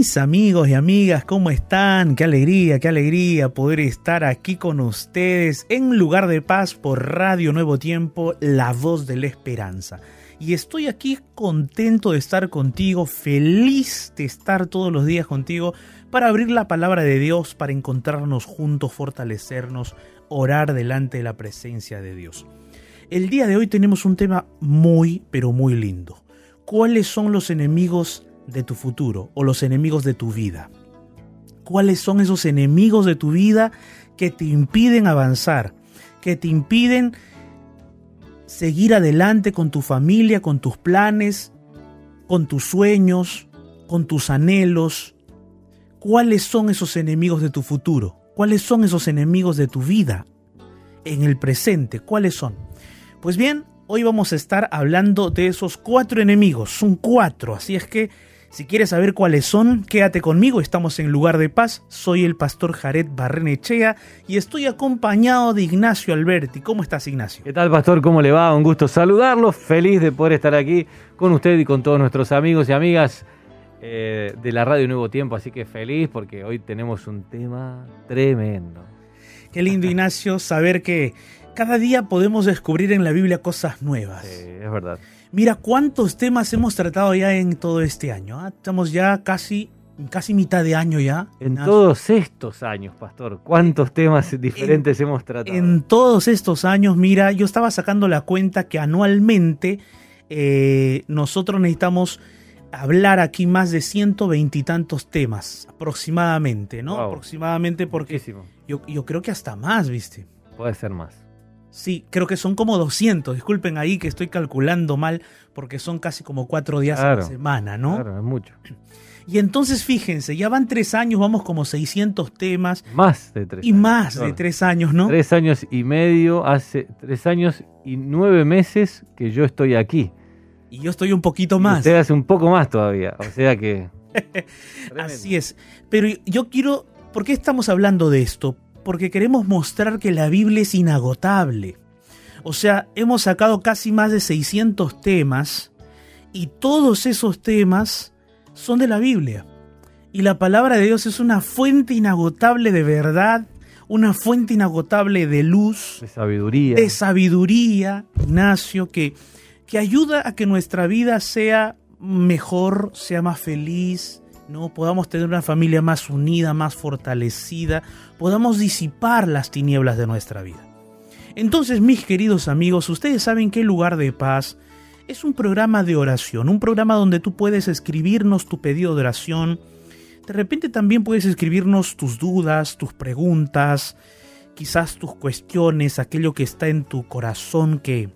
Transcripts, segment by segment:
Mis amigos y amigas, ¿cómo están? Qué alegría, qué alegría poder estar aquí con ustedes en Lugar de Paz por Radio Nuevo Tiempo, la voz de la esperanza. Y estoy aquí contento de estar contigo, feliz de estar todos los días contigo para abrir la palabra de Dios, para encontrarnos juntos, fortalecernos, orar delante de la presencia de Dios. El día de hoy tenemos un tema muy, pero muy lindo. ¿Cuáles son los enemigos de tu futuro o los enemigos de tu vida? ¿Cuáles son esos enemigos de tu vida que te impiden avanzar, que te impiden seguir adelante con tu familia, con tus planes, con tus sueños, con tus anhelos? ¿Cuáles son esos enemigos de tu futuro? ¿Cuáles son esos enemigos de tu vida en el presente? ¿Cuáles son? Pues bien, hoy vamos a estar hablando de esos cuatro enemigos. Son cuatro, así es que si quieres saber cuáles son, quédate conmigo, estamos en Lugar de Paz, soy el pastor Jared Barrenechea y estoy acompañado de Ignacio Alberti. ¿Cómo estás Ignacio? ¿Qué tal pastor? ¿Cómo le va? Un gusto saludarlo, feliz de poder estar aquí con usted y con todos nuestros amigos y amigas eh, de la Radio Nuevo Tiempo, así que feliz porque hoy tenemos un tema tremendo. Qué lindo Ignacio saber que cada día podemos descubrir en la Biblia cosas nuevas. Sí, es verdad. Mira cuántos temas hemos tratado ya en todo este año. ¿ah? Estamos ya casi, casi mitad de año ya. En todos estos años, pastor, cuántos temas diferentes hemos tratado. En todos estos años, mira, yo estaba sacando la cuenta que anualmente eh, nosotros necesitamos hablar aquí más de ciento veintitantos temas, aproximadamente, ¿no? Aproximadamente porque yo, yo creo que hasta más, ¿viste? Puede ser más. Sí, creo que son como 200. Disculpen ahí que estoy calculando mal porque son casi como cuatro días a la semana, ¿no? Claro, es mucho. Y entonces fíjense, ya van tres años, vamos como 600 temas. Más de tres. Y más de tres años, ¿no? Tres años y medio, hace tres años y nueve meses que yo estoy aquí. Y yo estoy un poquito más. usted hace un poco más todavía, o sea que... Así es. Pero yo quiero, ¿por qué estamos hablando de esto? Porque queremos mostrar que la Biblia es inagotable. O sea, hemos sacado casi más de 600 temas y todos esos temas son de la Biblia. Y la palabra de Dios es una fuente inagotable de verdad, una fuente inagotable de luz, de sabiduría, de sabiduría, Ignacio, que, que ayuda a que nuestra vida sea mejor, sea más feliz, ¿no? podamos tener una familia más unida, más fortalecida, podamos disipar las tinieblas de nuestra vida. Entonces, mis queridos amigos, ustedes saben que el lugar de paz es un programa de oración, un programa donde tú puedes escribirnos tu pedido de oración. De repente también puedes escribirnos tus dudas, tus preguntas, quizás tus cuestiones, aquello que está en tu corazón que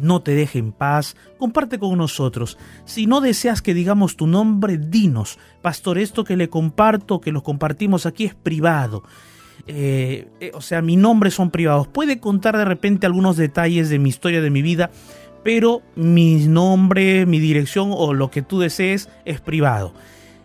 no te deje en paz, comparte con nosotros. Si no deseas que digamos tu nombre, dinos, pastor, esto que le comparto, que lo compartimos aquí es privado. Eh, eh, o sea, mi nombre son privados. Puede contar de repente algunos detalles de mi historia, de mi vida, pero mi nombre, mi dirección o lo que tú desees es privado.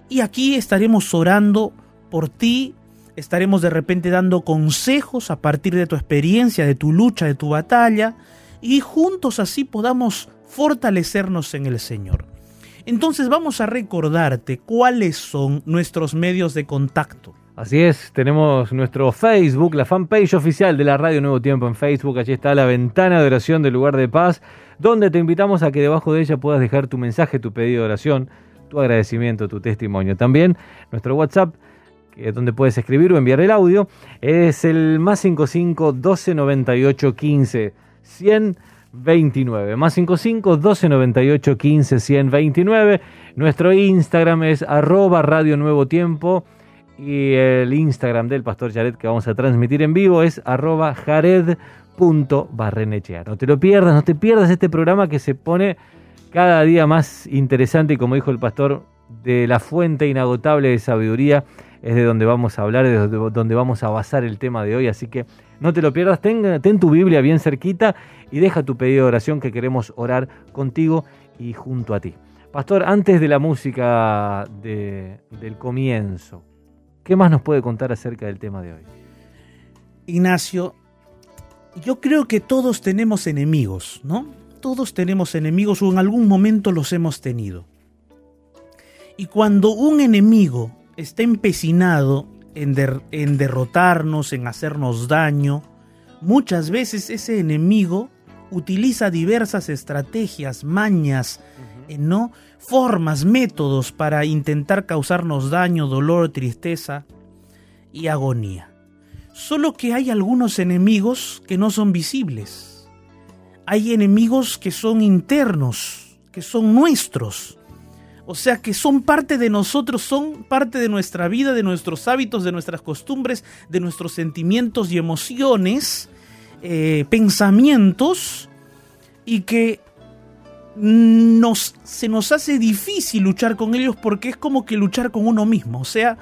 Y aquí estaremos orando por ti, estaremos de repente dando consejos a partir de tu experiencia, de tu lucha, de tu batalla y juntos así podamos fortalecernos en el Señor. Entonces vamos a recordarte cuáles son nuestros medios de contacto. Así es, tenemos nuestro Facebook, la fanpage oficial de la Radio Nuevo Tiempo en Facebook. Allí está la ventana de oración del lugar de paz, donde te invitamos a que debajo de ella puedas dejar tu mensaje, tu pedido de oración, tu agradecimiento, tu testimonio. También nuestro WhatsApp, que es donde puedes escribir o enviar el audio, es el más 55 12 98 15 129. Más 55 12 98 15 129. Nuestro Instagram es arroba Radio Nuevo Tiempo y el Instagram del Pastor Jared que vamos a transmitir en vivo es arroba jared.barrenechea. No te lo pierdas, no te pierdas este programa que se pone cada día más interesante y como dijo el pastor, de la fuente inagotable de sabiduría es de donde vamos a hablar, es de donde vamos a basar el tema de hoy. Así que no te lo pierdas, ten, ten tu Biblia bien cerquita y deja tu pedido de oración que queremos orar contigo y junto a ti. Pastor, antes de la música de, del comienzo, ¿Qué más nos puede contar acerca del tema de hoy? Ignacio, yo creo que todos tenemos enemigos, ¿no? Todos tenemos enemigos o en algún momento los hemos tenido. Y cuando un enemigo está empecinado en, en derrotarnos, en hacernos daño, muchas veces ese enemigo utiliza diversas estrategias, mañas, ¿no? formas, métodos para intentar causarnos daño, dolor, tristeza y agonía. Solo que hay algunos enemigos que no son visibles. Hay enemigos que son internos, que son nuestros. O sea, que son parte de nosotros, son parte de nuestra vida, de nuestros hábitos, de nuestras costumbres, de nuestros sentimientos y emociones, eh, pensamientos, y que nos, se nos hace difícil luchar con ellos porque es como que luchar con uno mismo. O sea,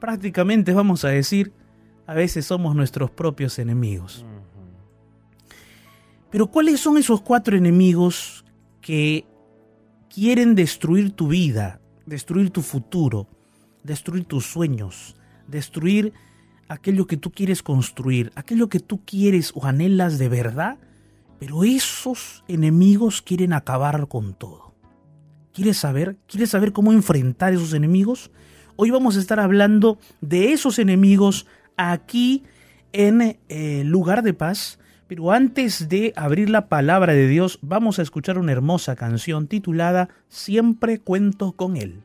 prácticamente vamos a decir, a veces somos nuestros propios enemigos. Pero ¿cuáles son esos cuatro enemigos que quieren destruir tu vida, destruir tu futuro, destruir tus sueños, destruir aquello que tú quieres construir, aquello que tú quieres o anhelas de verdad? Pero esos enemigos quieren acabar con todo. ¿Quieres saber? ¿Quieres saber cómo enfrentar esos enemigos? Hoy vamos a estar hablando de esos enemigos aquí en eh, Lugar de Paz. Pero antes de abrir la palabra de Dios, vamos a escuchar una hermosa canción titulada Siempre cuento con Él.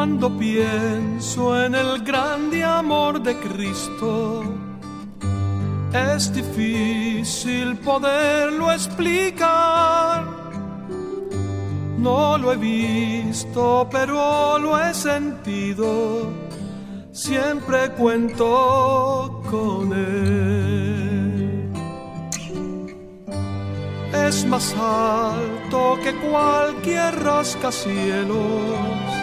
Cuando pienso en el grande amor de Cristo, es difícil poderlo explicar. No lo he visto, pero lo he sentido. Siempre cuento con él. Es más alto que cualquier rascacielos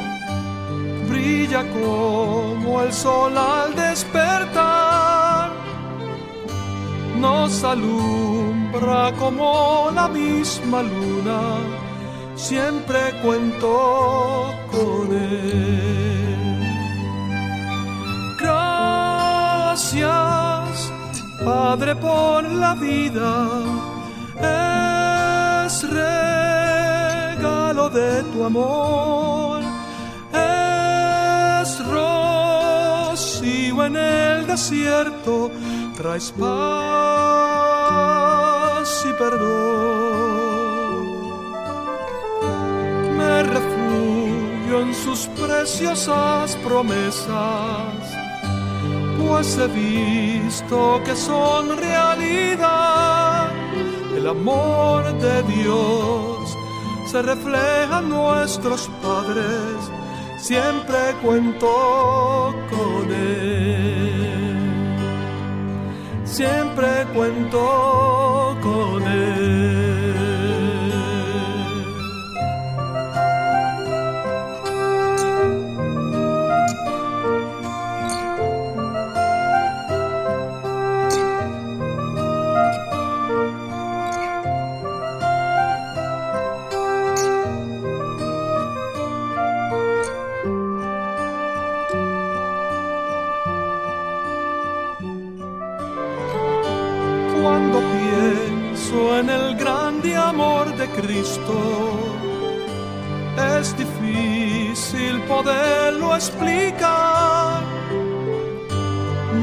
brilla como el sol al despertar, nos alumbra como la misma luna, siempre cuento con él. Gracias, Padre, por la vida, es regalo de tu amor en el desierto, traes paz y perdón. Me refugio en sus preciosas promesas, pues he visto que son realidad. El amor de Dios se refleja en nuestros padres siempre cuento con él. Siempre cuento Cristo. Es difícil poderlo explicar.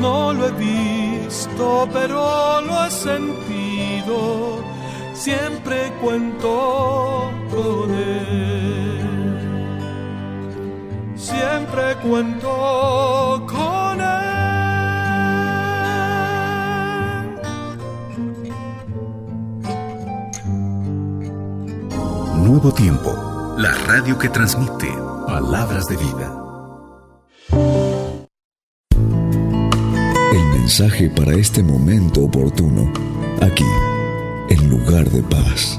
No lo he visto, pero lo he sentido. Siempre cuento con él. Siempre cuento Tiempo, la radio que transmite palabras de vida. El mensaje para este momento oportuno, aquí, en lugar de paz.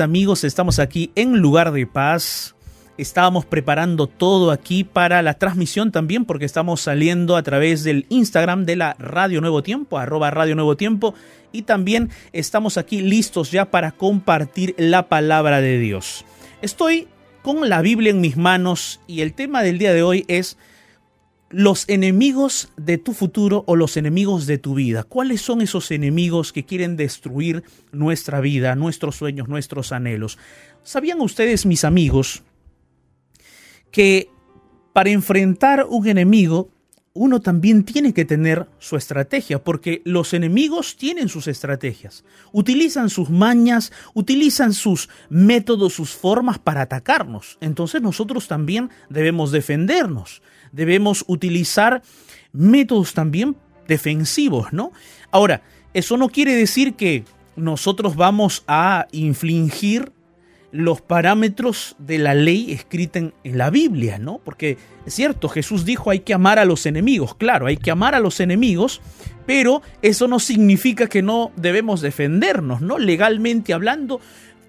Amigos, estamos aquí en lugar de paz. Estábamos preparando todo aquí para la transmisión también porque estamos saliendo a través del Instagram de la Radio Nuevo Tiempo, arroba Radio Nuevo Tiempo, y también estamos aquí listos ya para compartir la palabra de Dios. Estoy con la Biblia en mis manos y el tema del día de hoy es los enemigos de tu futuro o los enemigos de tu vida. ¿Cuáles son esos enemigos que quieren destruir nuestra vida, nuestros sueños, nuestros anhelos? ¿Sabían ustedes, mis amigos, que para enfrentar un enemigo uno también tiene que tener su estrategia, porque los enemigos tienen sus estrategias, utilizan sus mañas, utilizan sus métodos, sus formas para atacarnos. Entonces nosotros también debemos defendernos, debemos utilizar métodos también defensivos, ¿no? Ahora, eso no quiere decir que nosotros vamos a infligir los parámetros de la ley escrita en, la Biblia, ¿no? Porque es cierto, Jesús dijo hay que amar a los enemigos, claro, hay que amar a los enemigos, pero eso no significa que no debemos defendernos, ¿no? Legalmente hablando,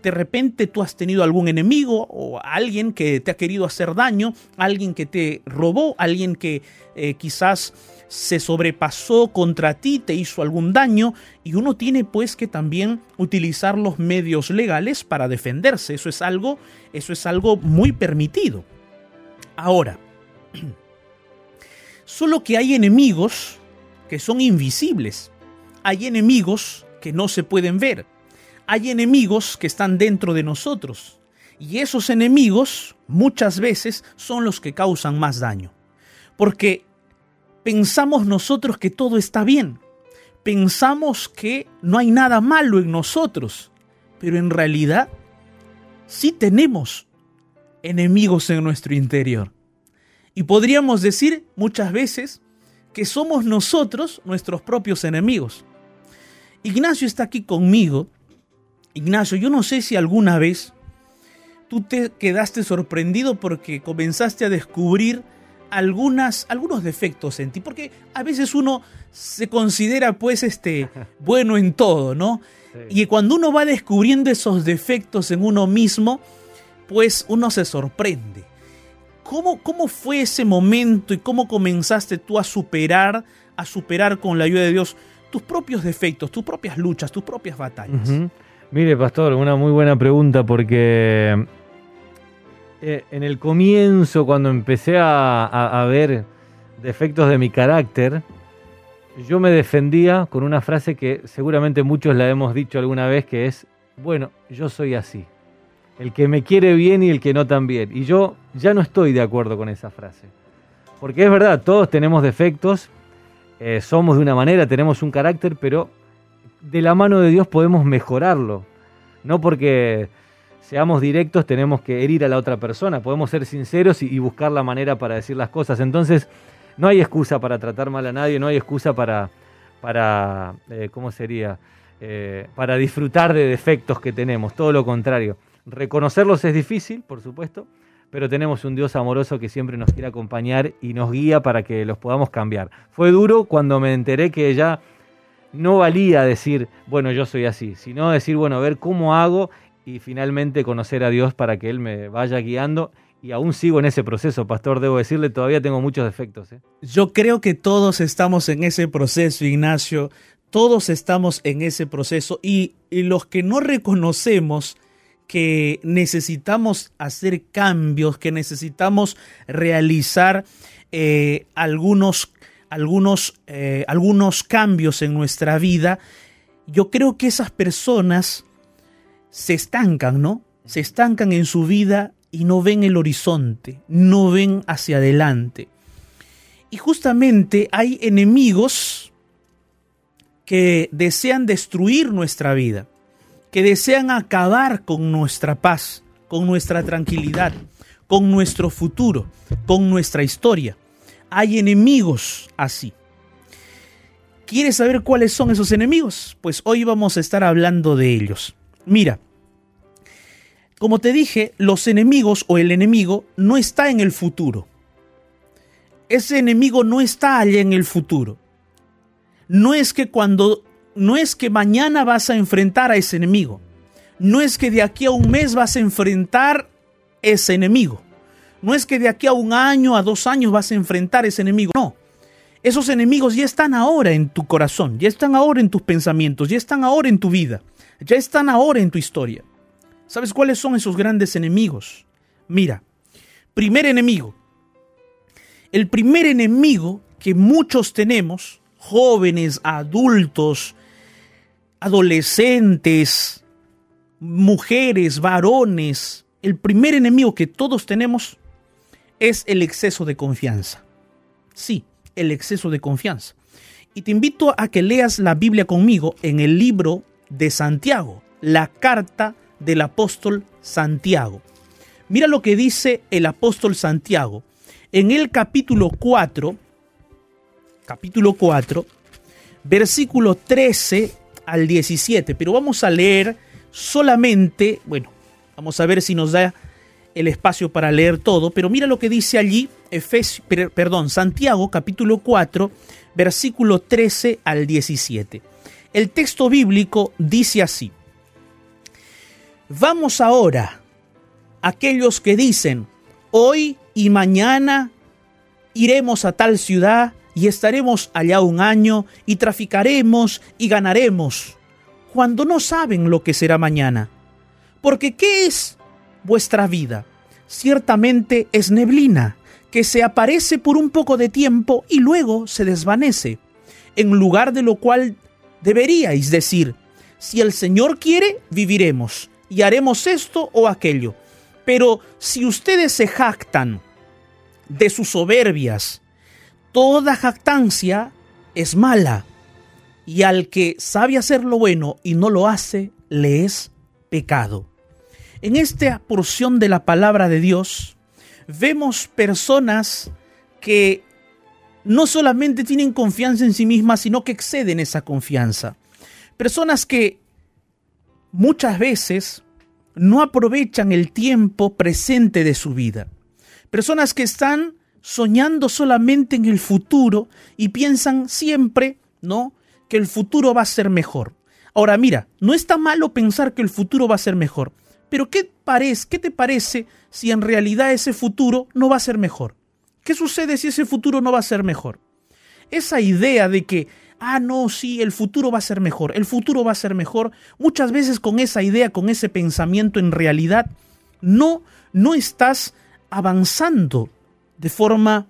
de repente tú has tenido algún enemigo o alguien que te ha querido hacer daño, alguien que te robó, alguien que eh, quizás se sobrepasó contra ti, te hizo algún daño y uno tiene pues que también utilizar los medios legales para defenderse. Eso es algo, eso es algo muy permitido. Ahora, solo que hay enemigos que son invisibles. Hay enemigos que no se pueden ver. Hay enemigos que están dentro de nosotros. Y esos enemigos muchas veces son los que causan más daño. Porque pensamos nosotros que todo está bien. Pensamos que no hay nada malo en nosotros. Pero en realidad sí tenemos enemigos en nuestro interior. Y podríamos decir muchas veces que somos nosotros nuestros propios enemigos. Ignacio está aquí conmigo. Ignacio, yo no sé si alguna vez tú te quedaste sorprendido porque comenzaste a descubrir algunas, algunos defectos en ti, porque a veces uno se considera pues este bueno en todo, ¿no? Y cuando uno va descubriendo esos defectos en uno mismo, pues uno se sorprende. ¿Cómo, ¿Cómo fue ese momento y cómo comenzaste tú a superar, a superar con la ayuda de Dios tus propios defectos, tus propias luchas, tus propias batallas? Mire, pastor, una muy buena pregunta porque eh, en el comienzo, cuando empecé a, ver defectos de mi carácter, yo me defendía con una frase que seguramente muchos la hemos dicho alguna vez, que es, bueno, yo soy así. El que me quiere bien y el que no también. Y yo ya no estoy de acuerdo con esa frase. Porque es verdad, todos tenemos defectos, eh, somos de una manera, tenemos un carácter, pero de la mano de Dios podemos mejorarlo. No porque seamos directos, tenemos que herir a la otra persona, podemos ser sinceros y, buscar la manera para decir las cosas. Entonces, no hay excusa para tratar mal a nadie, no hay excusa para, para eh, ¿cómo sería? Eh, para disfrutar de defectos que tenemos, todo lo contrario. Reconocerlos es difícil, por supuesto, pero tenemos un Dios amoroso que siempre nos quiere acompañar y nos guía para que los podamos cambiar. Fue duro cuando me enteré que ya no valía decir, bueno, yo soy así, sino decir, bueno, a ver cómo hago y finalmente conocer a Dios para que Él me vaya guiando. Y aún sigo en ese proceso, pastor, debo decirle, todavía tengo muchos defectos. ¿eh? Yo creo que todos estamos en ese proceso, Ignacio. Todos estamos en ese proceso y, los que no reconocemos que necesitamos hacer cambios, que necesitamos realizar eh, algunos, algunos, eh, algunos cambios en nuestra vida, yo creo que esas personas se estancan, ¿no? Se estancan en su vida y no ven el horizonte, no ven hacia adelante. Y justamente hay enemigos que desean destruir nuestra vida, que desean acabar con nuestra paz, con nuestra tranquilidad, con nuestro futuro, con nuestra historia. Hay enemigos así. ¿Quieres saber cuáles son esos enemigos? Pues hoy vamos a estar hablando de ellos. Mira, como te dije, los enemigos o el enemigo no está en el futuro. Ese enemigo no está allá en el futuro. No es que cuando no es que mañana vas a enfrentar a ese enemigo. No es que de aquí a un mes vas a enfrentar ese enemigo. No es que de aquí a un año, a dos años vas a enfrentar ese enemigo. No. Esos enemigos ya están ahora en tu corazón, ya están ahora en tus pensamientos, ya están ahora en tu vida ya están ahora en tu historia. ¿Sabes cuáles son esos grandes enemigos? Mira, primer enemigo, El primer enemigo que muchos tenemos, jóvenes, adultos, adolescentes, mujeres, varones, el primer enemigo que todos tenemos es el exceso de confianza. Sí, el exceso de confianza. Y te invito a que leas la Biblia conmigo en el libro de Santiago, la carta del apóstol Santiago. Mira lo que dice el apóstol Santiago en el capítulo 4, capítulo 4, versículo 13 al 17, pero vamos a leer solamente, bueno, vamos a ver si nos da el espacio para leer todo, pero mira lo que dice allí, Efes, perdón, Santiago capítulo 4, versículo 13 al 17. El texto bíblico dice así, Vamos ahora, aquellos que dicen, hoy y mañana iremos a tal ciudad y estaremos allá un año y traficaremos y ganaremos, cuando no saben lo que será mañana. Porque ¿qué es vuestra vida? Ciertamente es neblina, que se aparece por un poco de tiempo y luego se desvanece, en lugar de lo cual deberíais decir, si el Señor quiere, viviremos y haremos esto o aquello. Pero si ustedes se jactan de sus soberbias, toda jactancia es mala, y al que sabe hacer lo bueno y no lo hace, le es pecado. En esta porción de la palabra de Dios, vemos personas que no solamente tienen confianza en sí mismas, sino que exceden esa confianza. Personas que muchas veces no aprovechan el tiempo presente de su vida. Personas que están soñando solamente en el futuro y piensan siempre, ¿no? Que el futuro va a ser mejor. Ahora mira, no está malo pensar que el futuro va a ser mejor, pero ¿qué, parece, ¿qué te parece si en realidad ese futuro no va a ser mejor? ¿Qué sucede si ese futuro no va a ser mejor? Esa idea de que, ah, no, sí, el futuro va a ser mejor, el futuro va a ser mejor, muchas veces con esa idea, con ese pensamiento en realidad, no, no estás avanzando de forma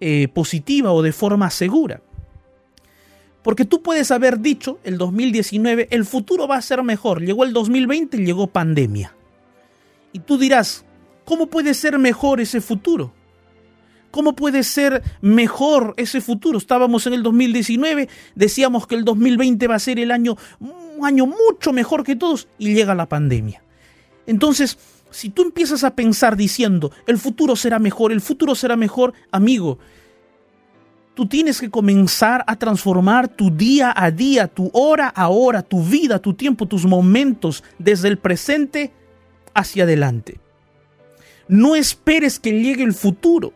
eh, positiva o de forma segura. Porque tú puedes haber dicho el 2019, el futuro va a ser mejor. Llegó el 2020 y llegó pandemia. Y tú dirás, ¿cómo puede ser mejor ese futuro? ¿Cómo puede ser mejor ese futuro? Estábamos en el 2019, decíamos que el 2020 va a ser el año, un año mucho mejor que todos y llega la pandemia. Entonces, si tú empiezas a pensar diciendo, el futuro será mejor, el futuro será mejor, amigo, tú tienes que comenzar a transformar tu día a día, tu hora a hora, tu vida, tu tiempo, tus momentos desde el presente hacia adelante. No esperes que llegue el futuro.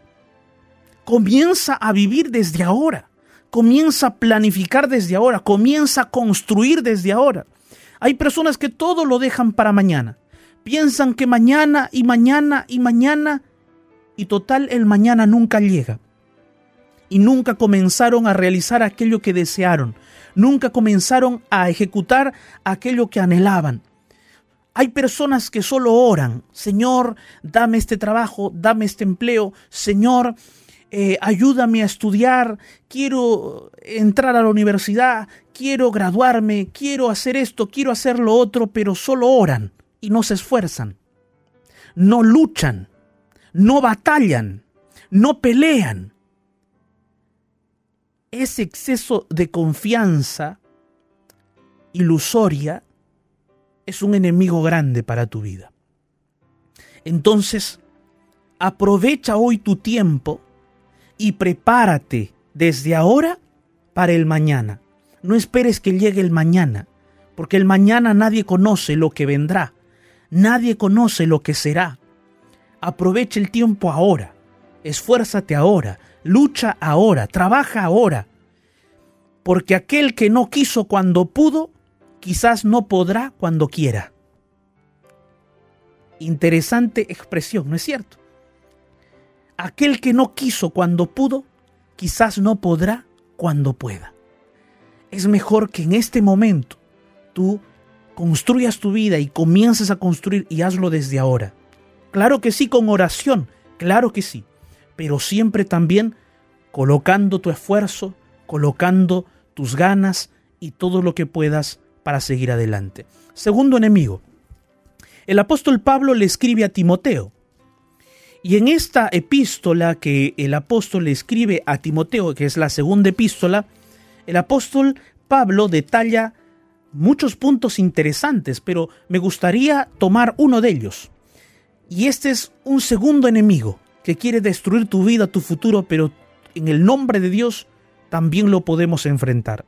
Comienza a vivir desde ahora. Comienza a planificar desde ahora. Comienza a construir desde ahora. Hay personas que todo lo dejan para mañana. Piensan que mañana y mañana y mañana y total el mañana nunca llega. Y nunca comenzaron a realizar aquello que desearon. Nunca comenzaron a ejecutar aquello que anhelaban. Hay personas que solo oran, Señor, dame este trabajo, dame este empleo, Señor, eh, ayúdame a estudiar, quiero entrar a la universidad, quiero graduarme, quiero hacer esto, quiero hacer lo otro, pero solo oran y no se esfuerzan, no luchan, no batallan, no pelean. Ese exceso de confianza ilusoria es un enemigo grande para tu vida. Entonces, aprovecha hoy tu tiempo y prepárate desde ahora para el mañana. No esperes que llegue el mañana, porque el mañana nadie conoce lo que vendrá, nadie conoce lo que será. Aprovecha el tiempo ahora, esfuérzate ahora, lucha ahora, trabaja ahora, porque aquel que no quiso cuando pudo, quizás no podrá cuando quiera. Interesante expresión, ¿no es cierto? Aquel que no quiso cuando pudo, quizás no podrá cuando pueda. Es mejor que en este momento tú construyas tu vida y comiences a construir y hazlo desde ahora. Claro que sí, con oración, claro que sí. Pero siempre también colocando tu esfuerzo, colocando tus ganas y todo lo que puedas para seguir adelante. Segundo enemigo. El apóstol Pablo le escribe a Timoteo. Y en esta epístola que el apóstol le escribe a Timoteo, que es la segunda epístola, el apóstol Pablo detalla muchos puntos interesantes, pero me gustaría tomar uno de ellos. Y este es un segundo enemigo que quiere destruir tu vida, tu futuro, pero en el nombre de Dios también lo podemos enfrentar.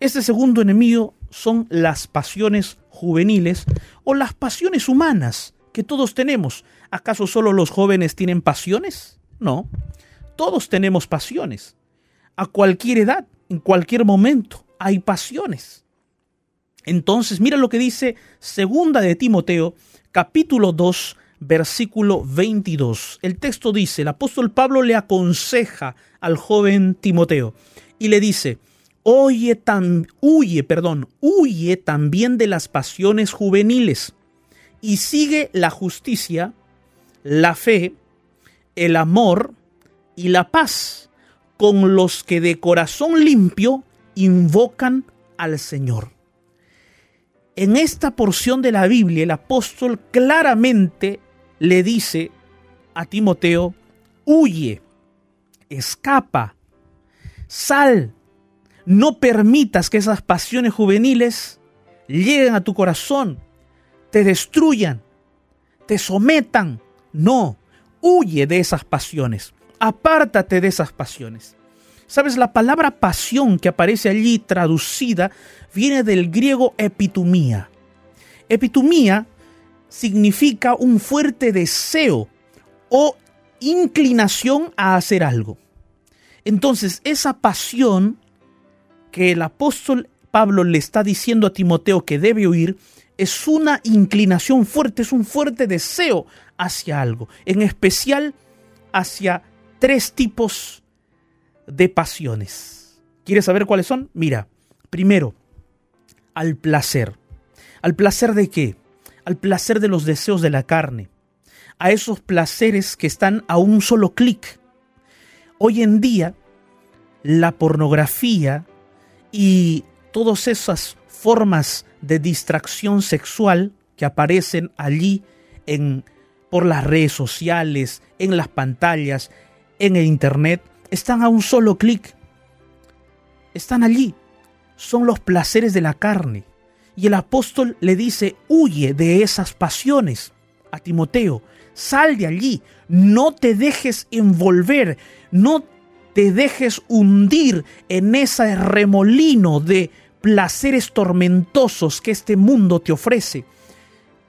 Este segundo enemigo son las pasiones juveniles o las pasiones humanas que todos tenemos. ¿Acaso solo los jóvenes tienen pasiones? No, todos tenemos pasiones. A cualquier edad, en cualquier momento, hay pasiones. Entonces, mira lo que dice Segunda de Timoteo, capítulo 2, versículo 22. El texto dice, el apóstol Pablo le aconseja al joven Timoteo y le dice, Oye, huye, perdón, huye también de las pasiones juveniles y sigue la justicia, la fe, el amor y la paz con los que de corazón limpio invocan al Señor. En esta porción de la Biblia el apóstol claramente le dice a Timoteo, huye, escapa, sal, no permitas que esas pasiones juveniles lleguen a tu corazón, te destruyan, te sometan. No, huye de esas pasiones, apártate de esas pasiones. Sabes, la palabra pasión que aparece allí traducida viene del griego epitumía. Epitumía significa un fuerte deseo o inclinación a hacer algo. Entonces, esa pasión que el apóstol Pablo le está diciendo a Timoteo que debe oír es una inclinación fuerte, es un fuerte deseo hacia algo, en especial hacia tres tipos de pasiones. ¿Quieres saber cuáles son? Mira, primero, al placer. ¿Al placer de qué? Al placer de los deseos de la carne, a esos placeres que están a un solo clic. Hoy en día, la pornografía y todas esas formas de distracción sexual que aparecen allí en, por las redes sociales, en las pantallas, en el internet, están a un solo clic. Están allí. Son los placeres de la carne. Y el apóstol le dice, huye de esas pasiones a Timoteo, sal de allí, no te dejes envolver, no te dejes hundir en ese remolino de placeres tormentosos que este mundo te ofrece,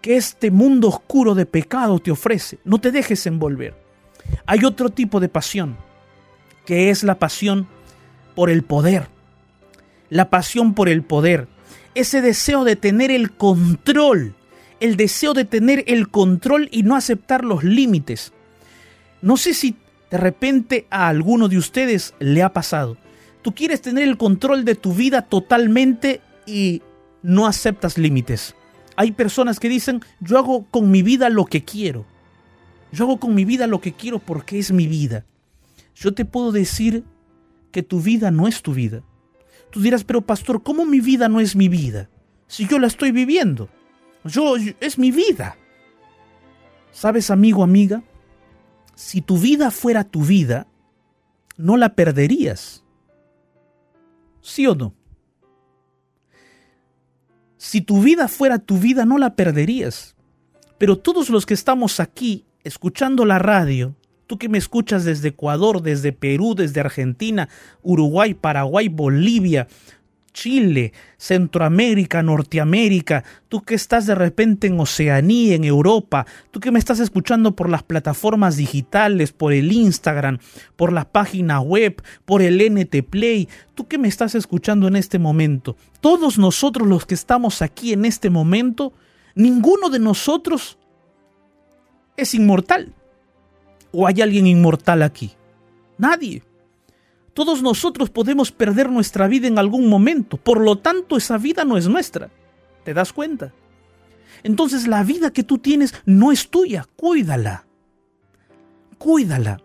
que este mundo oscuro de pecado te ofrece. No te dejes envolver. Hay otro tipo de pasión, que es la pasión por el poder. La pasión por el poder ese deseo de tener el control, el deseo de tener el control y no aceptar los límites. No sé si de repente a alguno de ustedes le ha pasado. Tú quieres tener el control de tu vida totalmente y no aceptas límites. Hay personas que dicen, yo hago con mi vida lo que quiero. Yo hago con mi vida lo que quiero porque es mi vida. Yo te puedo decir que tu vida no es tu vida. Tú dirás, pero pastor, ¿cómo mi vida no es mi vida? Si yo la estoy viviendo. Yo, es mi vida. ¿Sabes, amigo, amiga? Si tu vida fuera tu vida, no la perderías. ¿Sí o no? Si tu vida fuera tu vida, no la perderías. Pero todos los que estamos aquí escuchando la radio, Tú que me escuchas desde Ecuador, desde Perú, desde Argentina, Uruguay, Paraguay, Bolivia, Chile, Centroamérica, Norteamérica, tú que estás de repente en Oceanía, en Europa, tú que me estás escuchando por las plataformas digitales, por el Instagram, por la página web, por el NT Play, tú que me estás escuchando en este momento, todos nosotros los que estamos aquí en este momento, ninguno de nosotros es inmortal. ¿O hay alguien inmortal aquí? Nadie. Todos nosotros podemos perder nuestra vida en algún momento, por lo tanto esa vida no es nuestra. ¿Te das cuenta? Entonces la vida que tú tienes no es tuya, cuídala. Cuídala.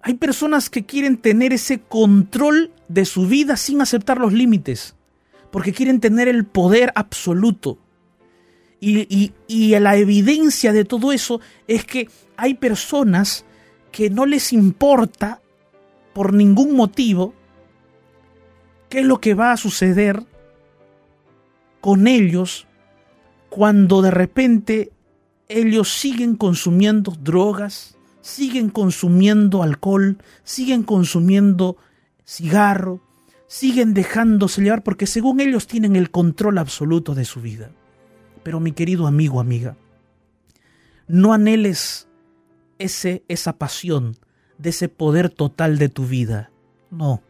Hay personas que quieren tener ese control de su vida sin aceptar los límites, porque quieren tener el poder absoluto. Y, la evidencia de todo eso es que hay personas que no les importa por ningún motivo qué es lo que va a suceder con ellos cuando de repente ellos siguen consumiendo drogas, siguen consumiendo alcohol, siguen consumiendo cigarro, siguen dejándose llevar porque según ellos tienen el control absoluto de su vida. Pero mi querido amigo, amiga, no anheles ese, esa pasión de ese poder total de tu vida. No.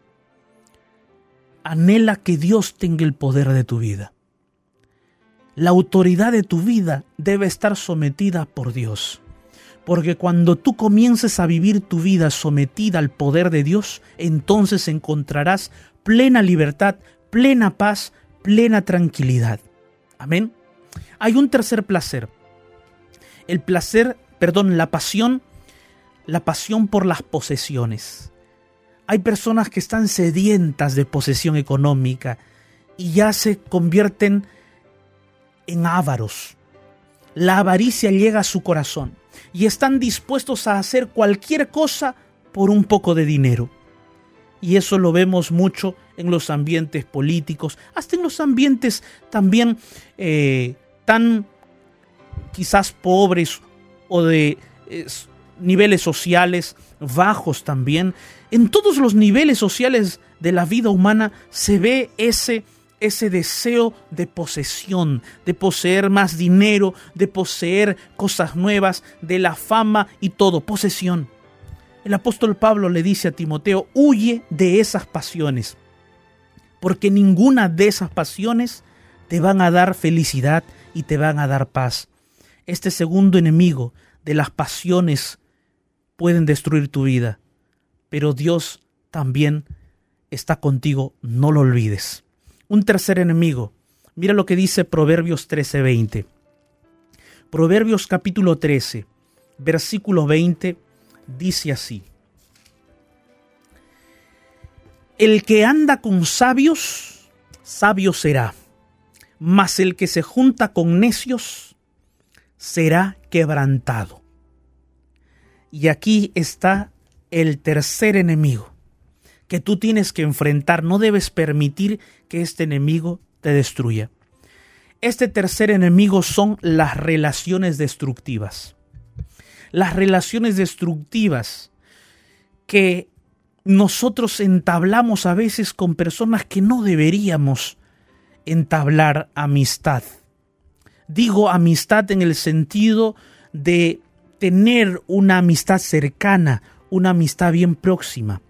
Anhela que Dios tenga el poder de tu vida. La autoridad de tu vida debe estar sometida por Dios. Porque cuando tú comiences a vivir tu vida sometida al poder de Dios, entonces encontrarás plena libertad, plena paz, plena tranquilidad. Amén. Hay un tercer placer. El placer, perdón, la pasión, la pasión por las posesiones. Hay personas que están sedientas de posesión económica y ya se convierten en ávaros. La avaricia llega a su corazón y están dispuestos a hacer cualquier cosa por un poco de dinero. Y eso lo vemos mucho en los ambientes políticos, hasta en los ambientes también eh, tan quizás pobres o de niveles sociales bajos también. En todos los niveles sociales de la vida humana se ve ese ese deseo de posesión, de poseer más dinero, de poseer cosas nuevas, de la fama y todo, posesión. El apóstol Pablo le dice a Timoteo, huye de esas pasiones, porque ninguna de esas pasiones te van a dar felicidad y te van a dar paz. Este segundo enemigo de las pasiones pueden destruir tu vida, pero Dios también está contigo, no lo olvides un tercer enemigo. Mira lo que dice Proverbios 13:20. Proverbios capítulo 13, versículo 20, dice así. El que anda con sabios, sabio será, mas el que se junta con necios, será quebrantado. Y aquí está el tercer enemigo que tú tienes que enfrentar. No debes permitir que este enemigo te destruya. Este tercer enemigo son las relaciones destructivas. Las relaciones destructivas que nosotros entablamos a veces con personas que no deberíamos entablar amistad. Digo amistad en el sentido de tener una amistad cercana, una amistad bien próxima.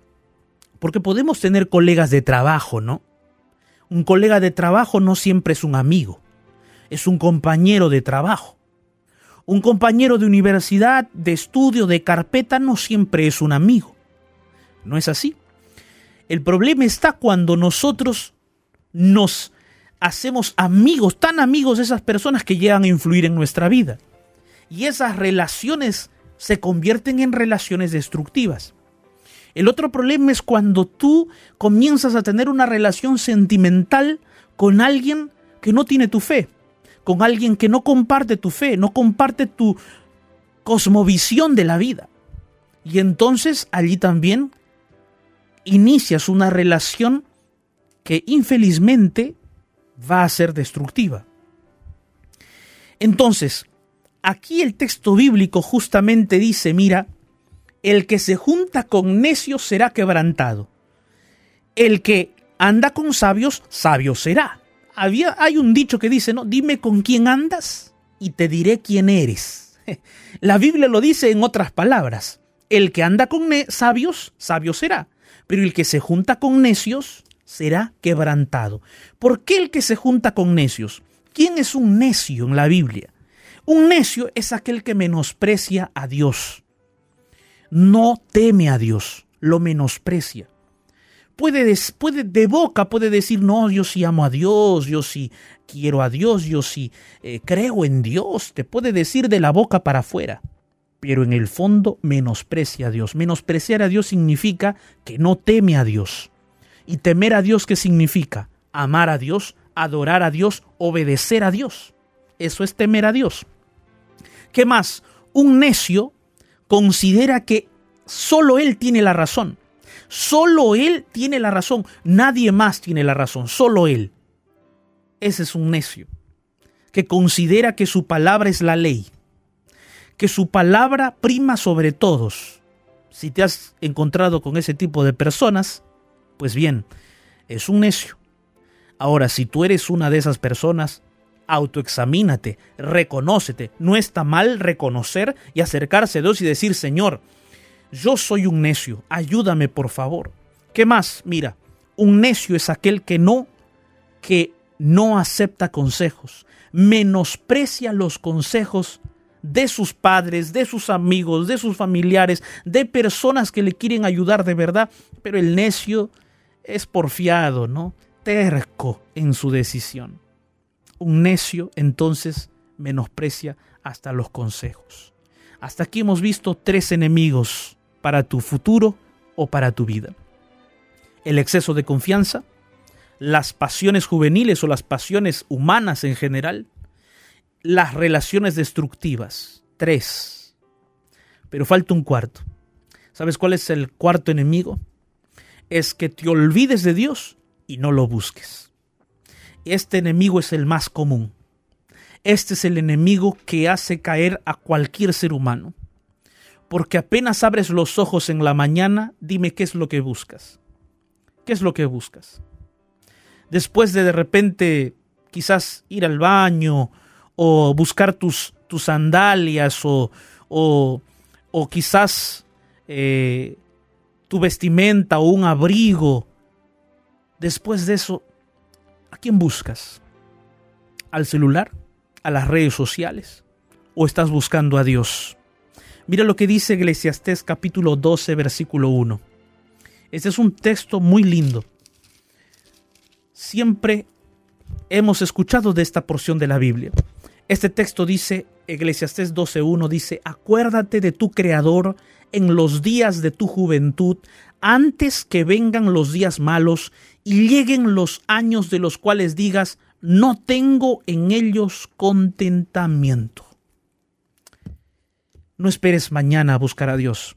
Porque podemos tener colegas de trabajo, ¿no? Un colega de trabajo no siempre es un amigo, es un compañero de trabajo. Un compañero de universidad, de estudio, de carpeta, no siempre es un amigo. ¿No es así? El problema está cuando nosotros nos hacemos amigos, tan amigos de esas personas que llegan a influir en nuestra vida. Y esas relaciones se convierten en relaciones destructivas. El otro problema es cuando tú comienzas a tener una relación sentimental con alguien que no tiene tu fe, con alguien que no comparte tu fe, no comparte tu cosmovisión de la vida. Y entonces allí también inicias una relación que infelizmente va a ser destructiva. Entonces, aquí el texto bíblico justamente dice, mira, el que se junta con necios será quebrantado. El que anda con sabios, sabio será. Había, hay un dicho que dice, ¿no? Dime con quién andas y te diré quién eres. La Biblia lo dice en otras palabras. El que anda con sabios, sabio será. Pero el que se junta con necios, será quebrantado. ¿Por qué el que se junta con necios? ¿Quién es un necio en la Biblia? Un necio es aquel que menosprecia a Dios no teme a Dios, lo menosprecia. Puede, de boca puede decir, no, yo sí amo a Dios, yo sí quiero a Dios, yo sí eh, creo en Dios. Te puede decir de la boca para afuera, pero en el fondo menosprecia a Dios. Menospreciar a Dios significa que no teme a Dios. ¿Y temer a Dios qué significa? Amar a Dios, adorar a Dios, obedecer a Dios. Eso es temer a Dios. ¿Qué más? Un necio considera que solo él tiene la razón. Solo él tiene la razón. Nadie más tiene la razón. Solo él. Ese es un necio que considera que su palabra es la ley. Que su palabra prima sobre todos. Si te has encontrado con ese tipo de personas, pues bien, es un necio. Ahora, si tú eres una de esas personas, autoexamínate, reconócete. No está mal reconocer y acercarse a Dios y decir, Señor, yo soy un necio, ayúdame por favor. ¿Qué más? Mira, un necio es aquel que no, que no acepta consejos, menosprecia los consejos de sus padres, de sus amigos, de sus familiares, de personas que le quieren ayudar de verdad, pero el necio es porfiado, ¿no? Terco en su decisión. Un necio entonces menosprecia hasta los consejos. Hasta aquí hemos visto tres enemigos para tu futuro o para tu vida. El exceso de confianza, las pasiones juveniles o las pasiones humanas en general, las relaciones destructivas. Tres. Pero falta un cuarto. ¿Sabes cuál es el cuarto enemigo? Es que te olvides de Dios y no lo busques. Este enemigo es el más común. Este es el enemigo que hace caer a cualquier ser humano. Porque apenas abres los ojos en la mañana, dime qué es lo que buscas. ¿Qué es lo que buscas? Después de de repente quizás ir al baño o buscar tus, tus sandalias o, o, o quizás eh, tu vestimenta o un abrigo. Después de eso, ¿A quién buscas? ¿Al celular? ¿A las redes sociales? ¿O estás buscando a Dios? Mira lo que dice Eclesiastés capítulo 12, versículo 1. Este es un texto muy lindo. Siempre hemos escuchado de esta porción de la Biblia. Este texto dice, Eclesiastés 12.1 dice, acuérdate de tu Creador en los días de tu juventud, antes que vengan los días malos y lleguen los años de los cuales digas, no tengo en ellos contentamiento. No esperes mañana a buscar a Dios.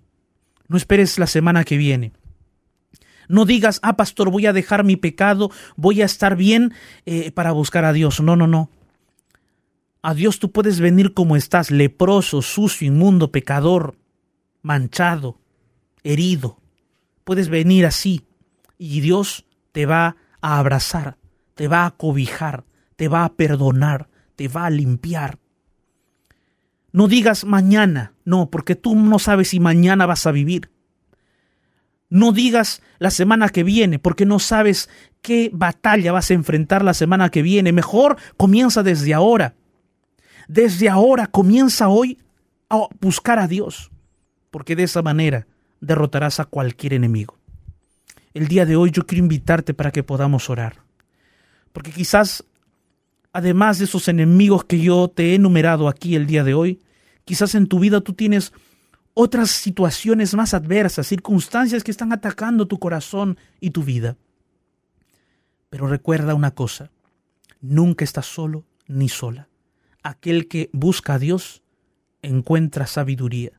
No esperes la semana que viene. No digas, ah, pastor, voy a dejar mi pecado, voy a estar bien eh, para buscar a Dios. No, no, no. A Dios tú puedes venir como estás, leproso, sucio, inmundo, pecador, manchado, herido. Puedes venir así y Dios te va a abrazar, te va a cobijar, te va a perdonar, te va a limpiar. No digas mañana, no, porque tú no sabes si mañana vas a vivir. No digas la semana que viene, porque no sabes qué batalla vas a enfrentar la semana que viene. Mejor comienza desde ahora. Desde ahora comienza hoy a buscar a Dios, porque de esa manera derrotarás a cualquier enemigo el día de hoy yo quiero invitarte para que podamos orar. Porque quizás, además de esos enemigos que yo te he enumerado aquí el día de hoy, quizás en tu vida tú tienes otras situaciones más adversas, circunstancias que están atacando tu corazón y tu vida. Pero recuerda una cosa, nunca estás solo ni sola. Aquel que busca a Dios encuentra sabiduría.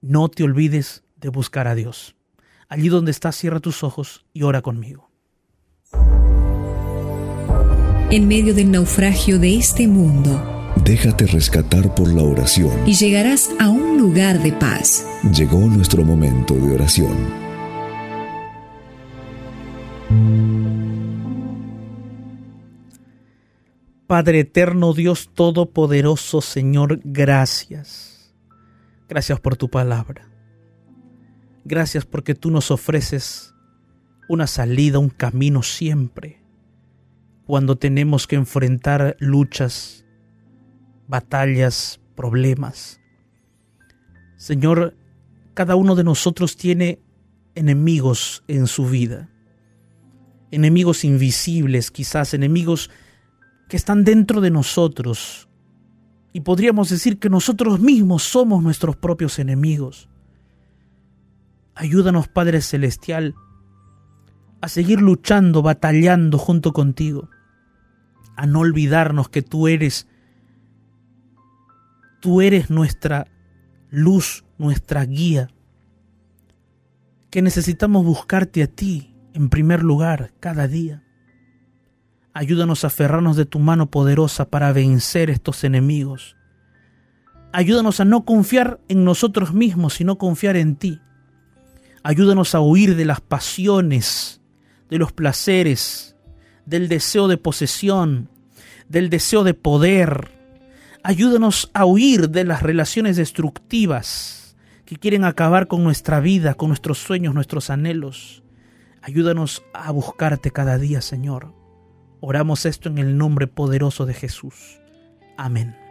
No te olvides de buscar a Dios. Allí donde estás, cierra tus ojos y ora conmigo. En medio del naufragio de este mundo, déjate rescatar por la oración y llegarás a un lugar de paz. Llegó nuestro momento de oración. Padre eterno, Dios Todopoderoso, Señor, gracias. Gracias por tu palabra. Gracias porque tú nos ofreces una salida, un camino siempre, cuando tenemos que enfrentar luchas, batallas, problemas. Señor, cada uno de nosotros tiene enemigos en su vida, enemigos invisibles quizás, enemigos que están dentro de nosotros, Y podríamos decir que nosotros mismos somos nuestros propios enemigos. Ayúdanos, Padre Celestial, a seguir luchando, batallando junto contigo, a no olvidarnos que tú eres, tú eres nuestra luz, nuestra guía, que necesitamos buscarte a ti en primer lugar cada día. Ayúdanos a aferrarnos de tu mano poderosa para vencer estos enemigos. Ayúdanos a no confiar en nosotros mismos, sino confiar en ti. Ayúdanos a huir de las pasiones, de los placeres, del deseo de posesión, del deseo de poder. Ayúdanos a huir de las relaciones destructivas que quieren acabar con nuestra vida, con nuestros sueños, nuestros anhelos. Ayúdanos a buscarte cada día, Señor. Oramos esto en el nombre poderoso de Jesús. Amén.